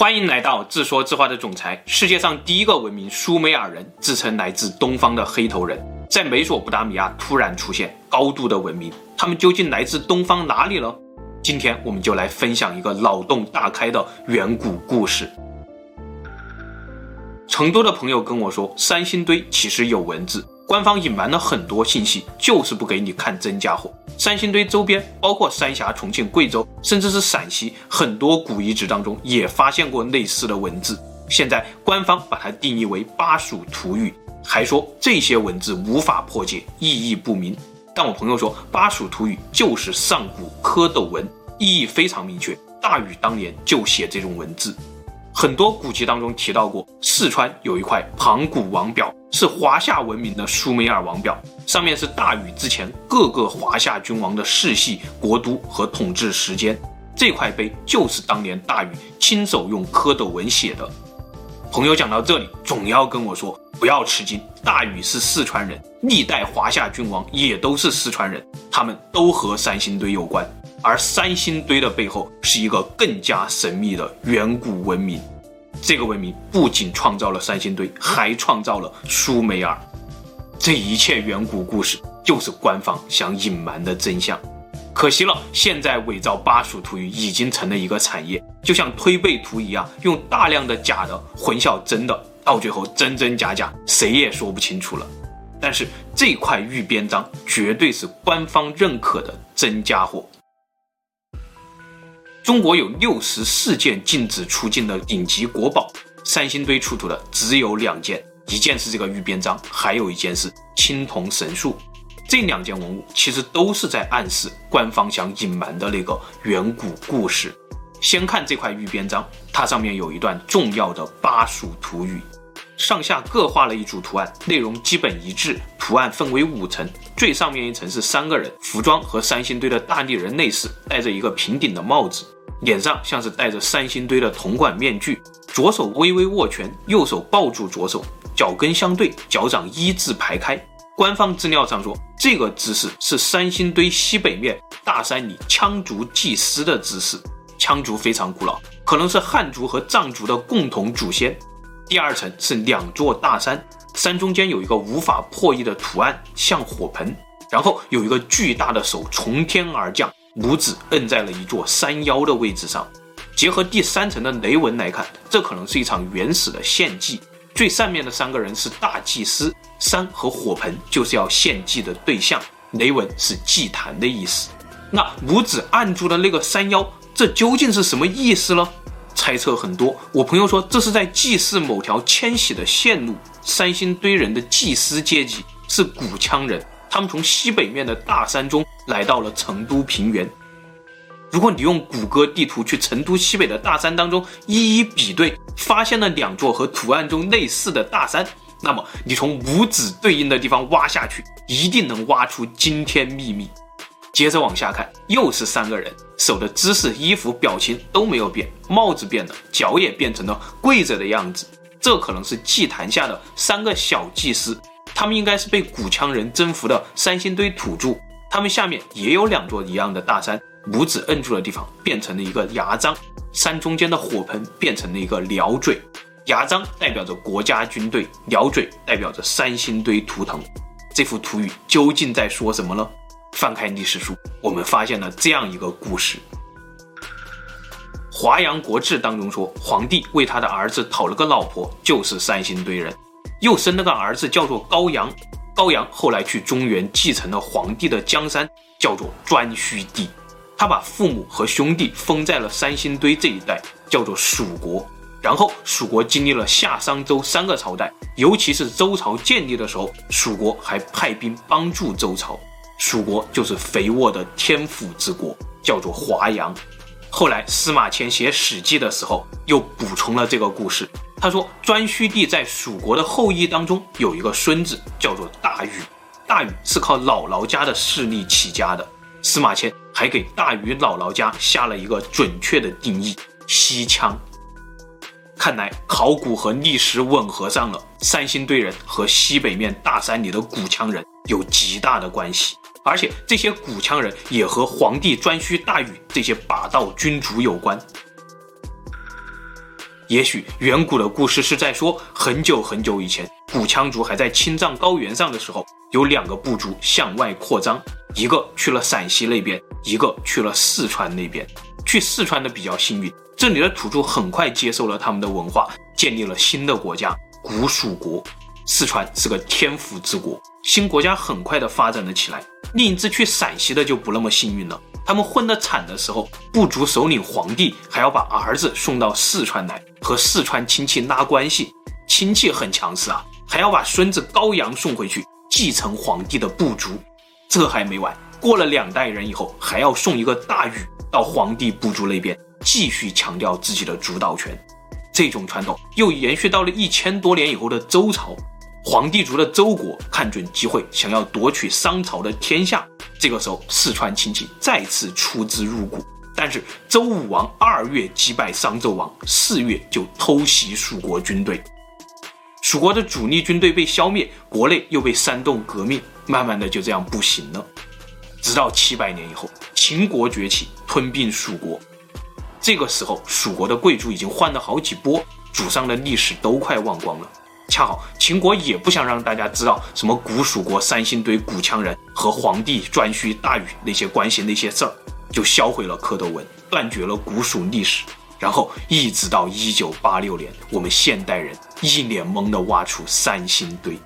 欢迎来到自说自话的总裁。世界上第一个文明苏美尔人，自称来自东方的黑头人，在美索不达米亚突然出现，高度的文明。他们究竟来自东方哪里呢？今天我们就来分享一个脑洞大开的远古故事。成都的朋友跟我说，三星堆其实有文字。官方隐瞒了很多信息，就是不给你看真家伙。三星堆周边，包括三峡、重庆、贵州，甚至是陕西，很多古遗址当中也发现过类似的文字。现在官方把它定义为巴蜀土语，还说这些文字无法破解，意义不明。但我朋友说，巴蜀土语就是上古蝌蚪文，意义非常明确。大禹当年就写这种文字。很多古籍当中提到过，四川有一块盘古王表，是华夏文明的苏美尔王表，上面是大禹之前各个华夏君王的世系、国都和统治时间。这块碑就是当年大禹亲手用蝌蚪文写的。朋友讲到这里，总要跟我说，不要吃惊，大禹是四川人，历代华夏君王也都是四川人，他们都和三星堆有关。而三星堆的背后是一个更加神秘的远古文明，这个文明不仅创造了三星堆，还创造了苏美尔。这一切远古故事就是官方想隐瞒的真相。可惜了，现在伪造巴蜀土语已经成了一个产业，就像推背图一样，用大量的假的混淆真的，到最后真真假假，谁也说不清楚了。但是这块玉边章绝对是官方认可的真家伙。中国有六十四件禁止出境的顶级国宝，三星堆出土的只有两件，一件是这个玉边章，还有一件是青铜神树。这两件文物其实都是在暗示官方想隐瞒的那个远古故事。先看这块玉边章，它上面有一段重要的巴蜀土语，上下各画了一组图案，内容基本一致。图案分为五层，最上面一层是三个人，服装和三星堆的大力人类似，戴着一个平顶的帽子。脸上像是戴着三星堆的铜管面具，左手微微握拳，右手抱住左手，脚跟相对，脚掌一字排开。官方资料上说，这个姿势是三星堆西北面大山里羌族祭司的姿势。羌族非常古老，可能是汉族和藏族的共同祖先。第二层是两座大山，山中间有一个无法破译的图案，像火盆，然后有一个巨大的手从天而降。拇指摁在了一座山腰的位置上，结合第三层的雷纹来看，这可能是一场原始的献祭。最上面的三个人是大祭司，山和火盆就是要献祭的对象，雷纹是祭坛的意思。那拇指按住的那个山腰，这究竟是什么意思呢？猜测很多。我朋友说这是在祭祀某条迁徙的线路。三星堆人的祭司阶级是古羌人。他们从西北面的大山中来到了成都平原。如果你用谷歌地图去成都西北的大山当中一一比对，发现了两座和图案中类似的大山，那么你从拇指对应的地方挖下去，一定能挖出惊天秘密。接着往下看，又是三个人，手的姿势、衣服、表情都没有变，帽子变了，脚也变成了跪着的样子。这可能是祭坛下的三个小祭司。他们应该是被古羌人征服的三星堆土著，他们下面也有两座一样的大山，拇指摁住的地方变成了一个牙璋，山中间的火盆变成了一个鸟嘴，牙璋代表着国家军队，鸟嘴代表着三星堆图腾。这幅图语究竟在说什么呢？翻开历史书，我们发现了这样一个故事：《华阳国志》当中说，皇帝为他的儿子讨了个老婆，就是三星堆人。又生了个儿子，叫做高阳。高阳后来去中原继承了皇帝的江山，叫做顓頊帝。他把父母和兄弟封在了三星堆这一带，叫做蜀国。然后蜀国经历了夏商周三个朝代，尤其是周朝建立的时候，蜀国还派兵帮助周朝。蜀国就是肥沃的天府之国，叫做华阳。后来司马迁写《史记》的时候，又补充了这个故事。他说，顓頊帝在蜀国的后裔当中有一个孙子，叫做大禹。大禹是靠姥姥家的势力起家的。司马迁还给大禹姥姥家下了一个准确的定义：西羌。看来考古和历史吻合上了，三星堆人和西北面大山里的古羌人有极大的关系，而且这些古羌人也和皇帝顓頊大禹这些霸道君主有关。也许远古的故事是在说，很久很久以前，古羌族还在青藏高原上的时候，有两个部族向外扩张，一个去了陕西那边，一个去了四川那边。去四川的比较幸运，这里的土著很快接受了他们的文化，建立了新的国家——古蜀国。四川是个天府之国，新国家很快的发展了起来。另一支去陕西的就不那么幸运了，他们混得惨的时候，部族首领皇帝还要把儿子送到四川来和四川亲戚拉关系，亲戚很强势啊，还要把孙子高阳送回去继承皇帝的部族。这还没完，过了两代人以后，还要送一个大禹到皇帝部族那边，继续强调自己的主导权。这种传统又延续到了一千多年以后的周朝。黄帝族的周国看准机会，想要夺取商朝的天下。这个时候，四川亲戚再次出资入股，但是周武王二月击败商纣王，四月就偷袭蜀国军队。蜀国的主力军队被消灭，国内又被煽动革命，慢慢的就这样不行了。直到七百年以后，秦国崛起，吞并蜀国。这个时候，蜀国的贵族已经换了好几波，祖上的历史都快忘光了。恰好秦国也不想让大家知道什么古蜀国三星堆古羌人和皇帝颛顼大禹那些关系那些事儿，就销毁了蝌蚪文，断绝了古蜀历史。然后一直到一九八六年，我们现代人一脸懵的挖出三星堆。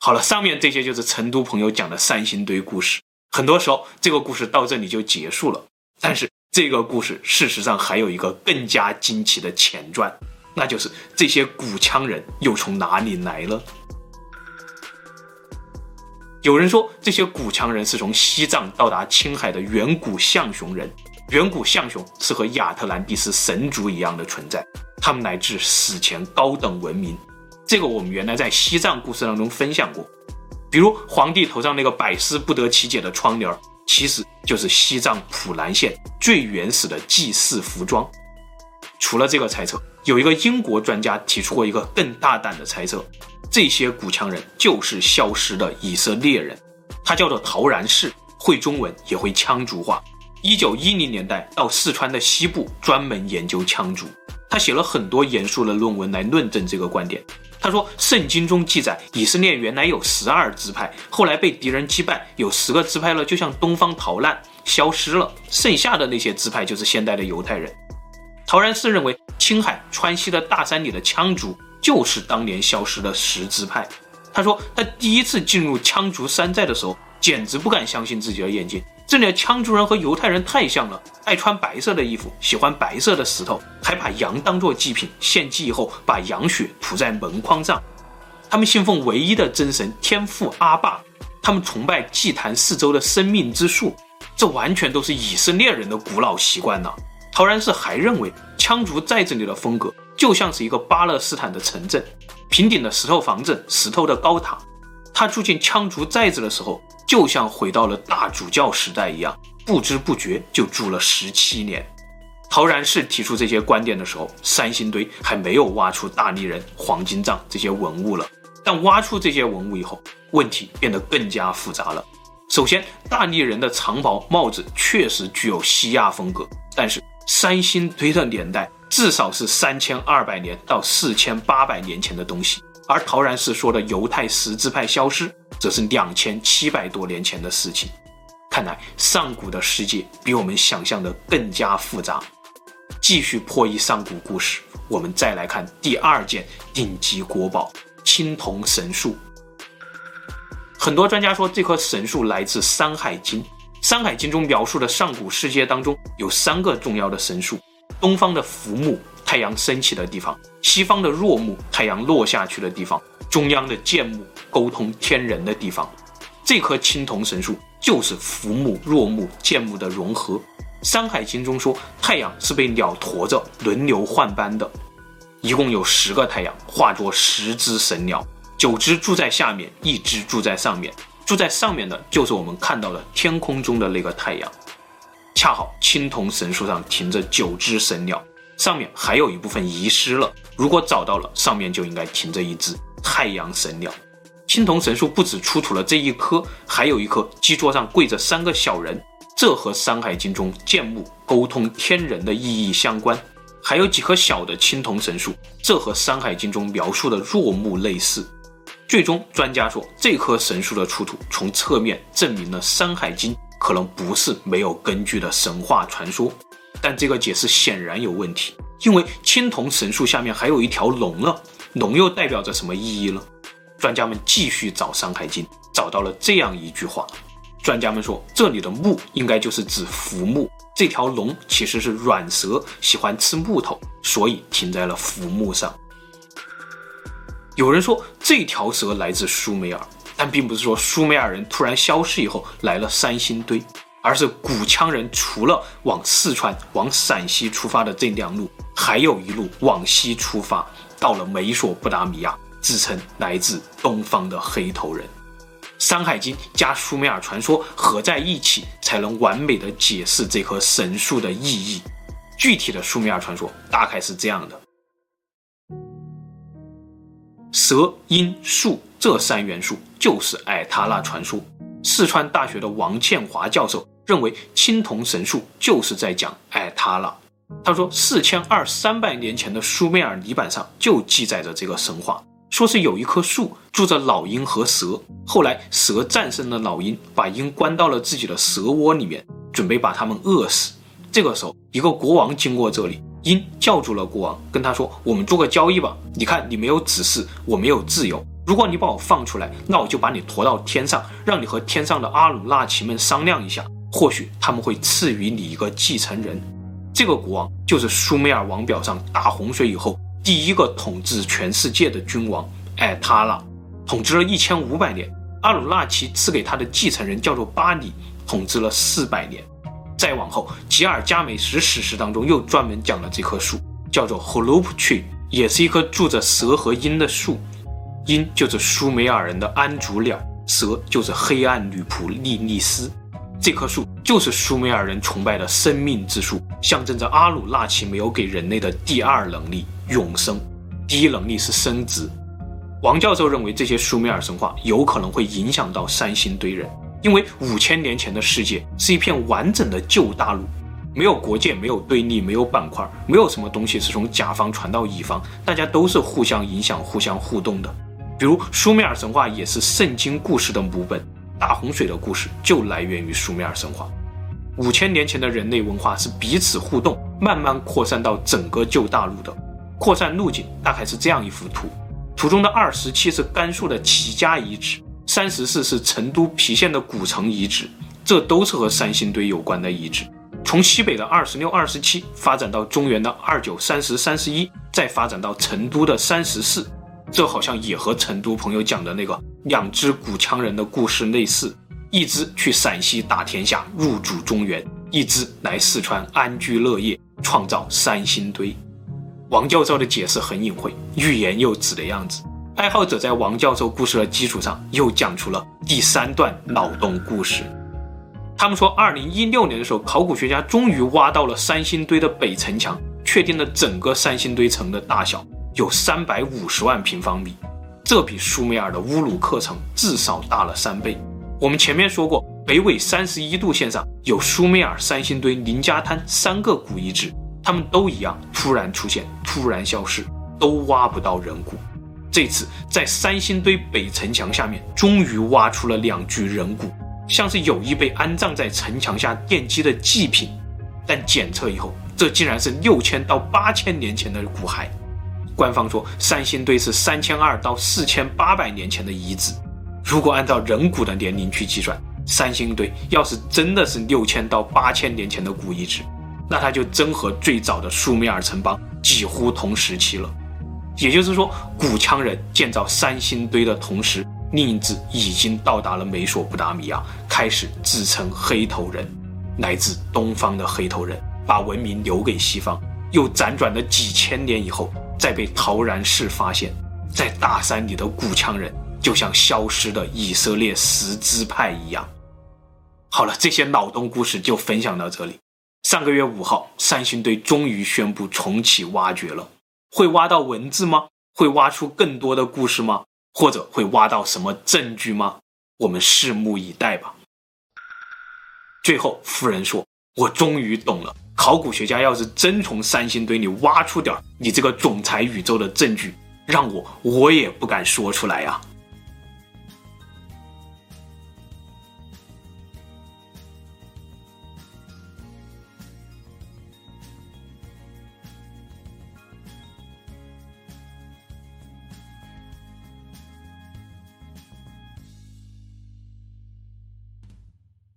好了，上面这些就是成都朋友讲的三星堆故事。很多时候这个故事到这里就结束了，但是这个故事事实上还有一个更加惊奇的前传。那就是这些古羌人又从哪里来了？有人说，这些古羌人是从西藏到达青海的远古象雄人。远古象雄是和亚特兰蒂斯神族一样的存在，他们来自史前高等文明。这个我们原来在西藏故事当中分享过，比如皇帝头上那个百思不得其解的窗帘，其实就是西藏普兰县最原始的祭祀服装。除了这个猜测，有一个英国专家提出过一个更大胆的猜测：这些古羌人就是消失的以色列人。他叫做陶然氏，会中文也会羌族话。一九一零年代到四川的西部专门研究羌族，他写了很多严肃的论文来论证这个观点。他说，圣经中记载以色列原来有十二支派，后来被敌人击败，有十个支派了就向东方逃难，消失了，剩下的那些支派就是现代的犹太人。陶然氏认为，青海、川西的大山里的羌族就是当年消失的十字派。他说，他第一次进入羌族山寨的时候，简直不敢相信自己的眼睛。这里的羌族人和犹太人太像了，爱穿白色的衣服，喜欢白色的石头，还把羊当作祭品献祭以后，把羊血涂在门框上。他们信奉唯一的真神天父阿爸，他们崇拜祭坛四周的生命之树。这完全都是以色列人的古老习惯呢。陶然氏还认为，羌族寨子里的风格就像是一个巴勒斯坦的城镇，平顶的石头房子，石头的高塔。他住进羌族寨子的时候，就像回到了大主教时代一样，不知不觉就住了十七年。陶然氏提出这些观点的时候，三星堆还没有挖出大力人、黄金杖这些文物了。但挖出这些文物以后，问题变得更加复杂了。首先，大力人的长袍、帽子确实具有西亚风格，但是。三星堆的年代至少是三千二百年到四千八百年前的东西，而陶然寺说的犹太十字派消失，则是两千七百多年前的事情。看来上古的世界比我们想象的更加复杂。继续破译上古故事，我们再来看第二件顶级国宝——青铜神树。很多专家说，这棵神树来自《山海经》。《山海经》中描述的上古世界当中有三个重要的神树：东方的浮木，太阳升起的地方；西方的若木，太阳落下去的地方；中央的建木，沟通天人的地方。这棵青铜神树就是浮木、若木、建木的融合。《山海经》中说，太阳是被鸟驮着轮流换班的，一共有十个太阳，化作十只神鸟，九只住在下面，一只住在上面。住在上面的，就是我们看到的天空中的那个太阳。恰好青铜神树上停着九只神鸟，上面还有一部分遗失了。如果找到了，上面就应该停着一只太阳神鸟。青铜神树不止出土了这一棵，还有一棵基座上跪着三个小人，这和《山海经》中建木沟通天人的意义相关。还有几棵小的青铜神树，这和《山海经》中描述的若木类似。最终，专家说这棵神树的出土，从侧面证明了《山海经》可能不是没有根据的神话传说。但这个解释显然有问题，因为青铜神树下面还有一条龙呢，龙又代表着什么意义呢？专家们继续找《山海经》，找到了这样一句话。专家们说，这里的木应该就是指浮木，这条龙其实是软蛇，喜欢吃木头，所以停在了浮木上。有人说这条蛇来自苏美尔，但并不是说苏美尔人突然消失以后来了三星堆。而是古羌人除了往四川、往陕西出发的这两路，还有一路往西出发，到了美索不达米亚，自称来自东方的黑头人。《山海经》加苏美尔传说合在一起，才能完美的解释这棵神树的意义。具体的苏美尔传说大概是这样的：蛇、鹰、树这三元素就是艾塔拉传说。四川大学的王倩华教授。认为青铜神树就是在讲艾塔拉。他说，四千二三百年前的苏美尔泥板上就记载着这个神话，说是有一棵树住着老鹰和蛇，后来蛇战胜了老鹰，把鹰关到了自己的蛇窝里面，准备把它们饿死。这个时候，一个国王经过这里，鹰叫住了国王，跟他说：“我们做个交易吧，你看你没有指示，我没有自由。如果你把我放出来，那我就把你驮到天上，让你和天上的阿鲁纳奇们商量一下。”或许他们会赐予你一个继承人，这个国王就是苏美尔王表上大洪水以后第一个统治全世界的君王艾塔拉，统治了一千五百年。阿鲁纳奇赐给他的继承人叫做巴里，统治了四百年。再往后，吉尔加美什史诗当中又专门讲了这棵树，叫做 Holop Tree，也是一棵住着蛇和鹰的树。鹰就是苏美尔人的安祖鸟，蛇就是黑暗女仆莉莉丝。这棵树就是苏美尔人崇拜的生命之树，象征着阿鲁纳奇没有给人类的第二能力——永生。第一能力是生殖。王教授认为这些苏美尔神话有可能会影响到三星堆人，因为五千年前的世界是一片完整的旧大陆，没有国界，没有对立，没有板块，没有什么东西是从甲方传到乙方，大家都是互相影响、互相互动的。比如苏美尔神话也是圣经故事的母本。大洪水的故事就来源于苏美尔神话。五千年前的人类文化是彼此互动，慢慢扩散到整个旧大陆的。扩散路径大概是这样一幅图：图中的二十七是甘肃的齐家遗址，三十四是成都郫县的古城遗址，这都是和三星堆有关的遗址。从西北的二十六、二十七发展到中原的二九、三十、三十一，再发展到成都的三十四。这好像也和成都朋友讲的那个两只古羌人的故事类似，一只去陕西打天下，入主中原；一只来四川安居乐业，创造三星堆。王教授的解释很隐晦，欲言又止的样子。爱好者在王教授故事的基础上，又讲出了第三段脑洞故事。他们说，二零一六年的时候，考古学家终于挖到了三星堆的北城墙，确定了整个三星堆城的大小。有三百五十万平方米，这比苏美尔的乌鲁克城至少大了三倍。我们前面说过，北纬三十一度线上有苏美尔、三星堆、林家滩三个古遗址，它们都一样，突然出现，突然消失，都挖不到人骨。这次在三星堆北城墙下面，终于挖出了两具人骨，像是有意被安葬在城墙下奠基的祭品，但检测以后，这竟然是六千到八千年前的骨骸。官方说，三星堆是三千二到四千八百年前的遗址。如果按照人骨的年龄去计算，三星堆要是真的是六千到八千年前的古遗址，那它就真和最早的苏美尔城邦几乎同时期了。也就是说，古羌人建造三星堆的同时，另一支已经到达了美索不达米亚，开始自称黑头人，来自东方的黑头人，把文明留给西方，又辗转了几千年以后。再被陶然氏发现，在大山里的古羌人就像消失的以色列十支派一样。好了，这些脑洞故事就分享到这里。上个月五号，三星堆终于宣布重启挖掘了，会挖到文字吗？会挖出更多的故事吗？或者会挖到什么证据吗？我们拭目以待吧。最后，夫人说：“我终于懂了。”考古学家要是真从三星堆里挖出点你这个总裁宇宙的证据，让我我也不敢说出来呀、